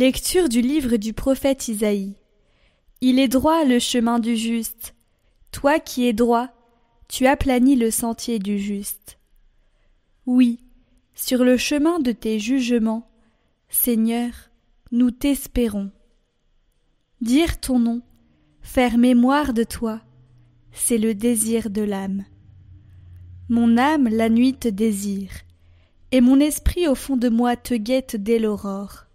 Lecture du livre du prophète Isaïe. Il est droit le chemin du juste. Toi qui es droit, tu aplanis le sentier du juste. Oui, sur le chemin de tes jugements, Seigneur, nous t'espérons. Dire ton nom, faire mémoire de toi, c'est le désir de l'âme. Mon âme la nuit te désire, et mon esprit au fond de moi te guette dès l'aurore.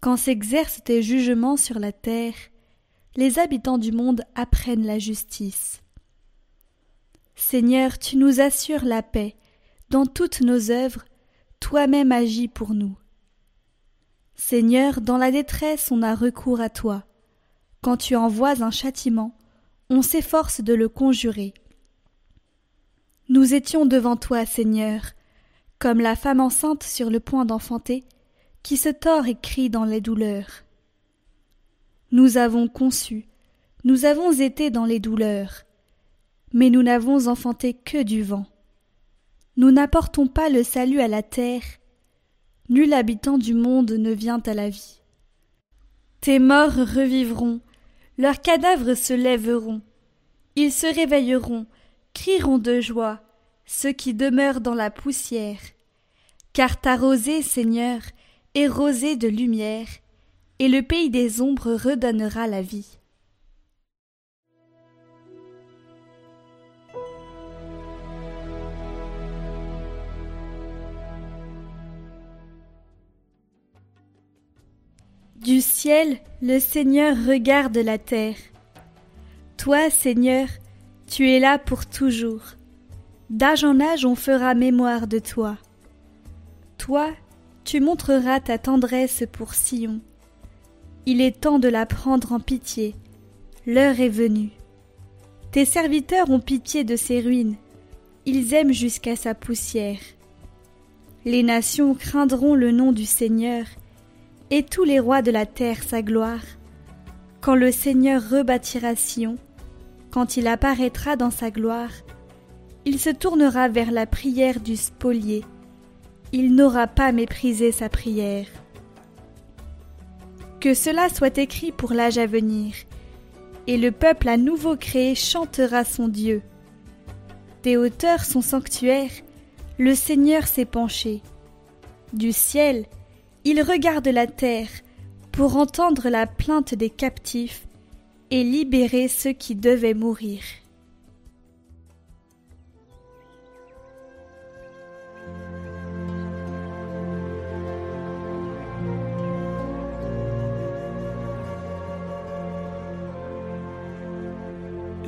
Quand s'exercent tes jugements sur la terre, les habitants du monde apprennent la justice. Seigneur, tu nous assures la paix, dans toutes nos œuvres, toi-même agis pour nous. Seigneur, dans la détresse on a recours à toi. Quand tu envoies un châtiment, on s'efforce de le conjurer. Nous étions devant toi, Seigneur, comme la femme enceinte sur le point d'enfanter, qui se tord et crie dans les douleurs. Nous avons conçu, nous avons été dans les douleurs, mais nous n'avons enfanté que du vent. Nous n'apportons pas le salut à la terre, nul habitant du monde ne vient à la vie. Tes morts revivront, leurs cadavres se lèveront, ils se réveilleront, crieront de joie, ceux qui demeurent dans la poussière. Car ta rosée, Seigneur, est rosée de lumière, et le pays des ombres redonnera la vie. Du ciel, le Seigneur regarde la terre. Toi, Seigneur, tu es là pour toujours. D'âge en âge on fera mémoire de toi. Toi, tu montreras ta tendresse pour Sion. Il est temps de la prendre en pitié. L'heure est venue. Tes serviteurs ont pitié de ses ruines. Ils aiment jusqu'à sa poussière. Les nations craindront le nom du Seigneur, et tous les rois de la terre sa gloire. Quand le Seigneur rebâtira Sion, quand il apparaîtra dans sa gloire, il se tournera vers la prière du spolié il n'aura pas méprisé sa prière. Que cela soit écrit pour l'âge à venir, et le peuple à nouveau créé chantera son Dieu. Des hauteurs son sanctuaire, le Seigneur s'est penché. Du ciel, il regarde la terre pour entendre la plainte des captifs et libérer ceux qui devaient mourir.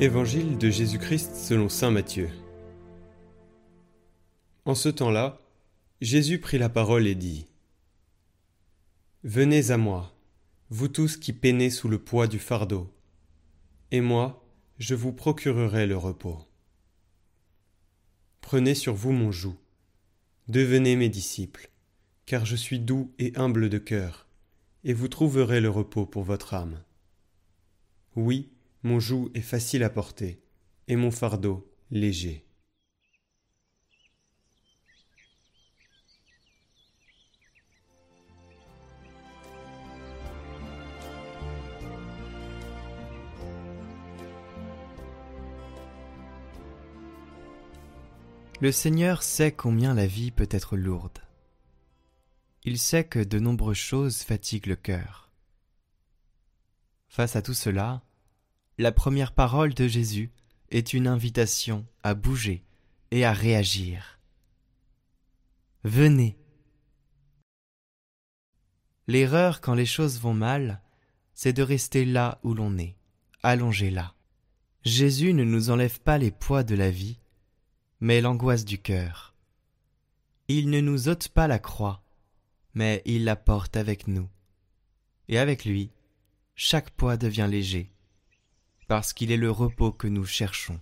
Évangile de Jésus-Christ selon Saint Matthieu. En ce temps-là, Jésus prit la parole et dit Venez à moi, vous tous qui peinez sous le poids du fardeau, et moi, je vous procurerai le repos. Prenez sur vous mon joug, devenez mes disciples, car je suis doux et humble de cœur, et vous trouverez le repos pour votre âme. Oui, mon joug est facile à porter, et mon fardeau léger. Le Seigneur sait combien la vie peut être lourde. Il sait que de nombreuses choses fatiguent le cœur. Face à tout cela, la première parole de Jésus est une invitation à bouger et à réagir. Venez. L'erreur quand les choses vont mal, c'est de rester là où l'on est, allongé là. Jésus ne nous enlève pas les poids de la vie, mais l'angoisse du cœur. Il ne nous ôte pas la croix, mais il la porte avec nous. Et avec lui, chaque poids devient léger parce qu'il est le repos que nous cherchons.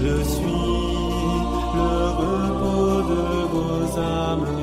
Je suis le repos de vos âmes.